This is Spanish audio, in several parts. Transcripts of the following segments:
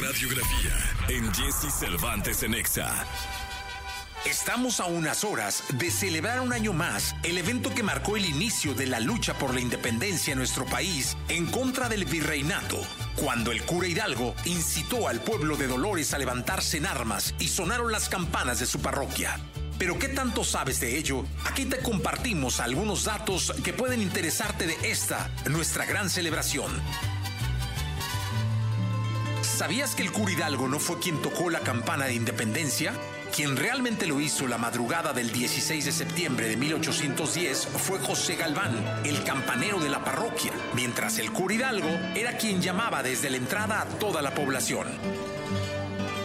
radiografía en Jesse Cervantes en Exa. Estamos a unas horas de celebrar un año más el evento que marcó el inicio de la lucha por la independencia en nuestro país en contra del virreinato, cuando el cura Hidalgo incitó al pueblo de Dolores a levantarse en armas y sonaron las campanas de su parroquia. Pero ¿qué tanto sabes de ello? Aquí te compartimos algunos datos que pueden interesarte de esta, nuestra gran celebración. ¿Sabías que el cura Hidalgo no fue quien tocó la campana de independencia? Quien realmente lo hizo la madrugada del 16 de septiembre de 1810 fue José Galván, el campanero de la parroquia, mientras el cura Hidalgo era quien llamaba desde la entrada a toda la población.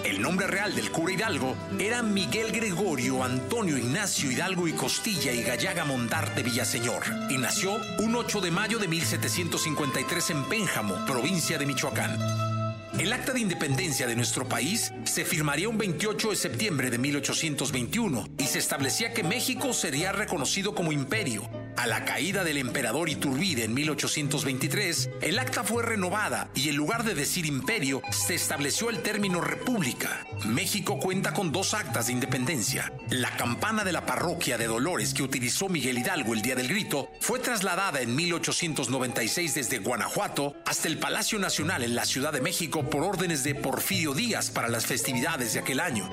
El nombre real del cura Hidalgo era Miguel Gregorio Antonio Ignacio Hidalgo y Costilla y Gallaga Montarte Villaseñor, y nació un 8 de mayo de 1753 en Pénjamo, provincia de Michoacán. El acta de independencia de nuestro país se firmaría un 28 de septiembre de 1821 y se establecía que México sería reconocido como imperio. A la caída del emperador Iturbide en 1823, el acta fue renovada y en lugar de decir imperio, se estableció el término república. México cuenta con dos actas de independencia. La campana de la parroquia de Dolores que utilizó Miguel Hidalgo el día del grito fue trasladada en 1896 desde Guanajuato hasta el Palacio Nacional en la Ciudad de México por órdenes de Porfirio Díaz para las festividades de aquel año.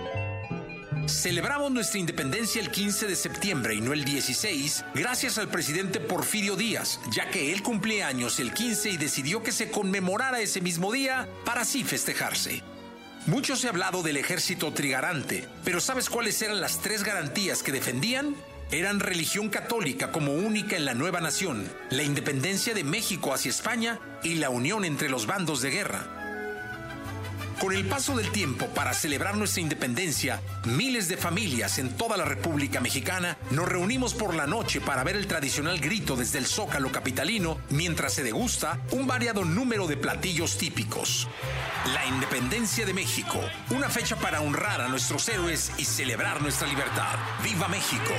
Celebramos nuestra independencia el 15 de septiembre y no el 16, gracias al presidente Porfirio Díaz, ya que él cumplía años el 15 y decidió que se conmemorara ese mismo día para así festejarse. Mucho se ha hablado del ejército trigarante, pero ¿sabes cuáles eran las tres garantías que defendían? Eran religión católica como única en la nueva nación, la independencia de México hacia España y la unión entre los bandos de guerra. Con el paso del tiempo para celebrar nuestra independencia, miles de familias en toda la República Mexicana nos reunimos por la noche para ver el tradicional grito desde el Zócalo capitalino mientras se degusta un variado número de platillos típicos. La independencia de México, una fecha para honrar a nuestros héroes y celebrar nuestra libertad. ¡Viva México!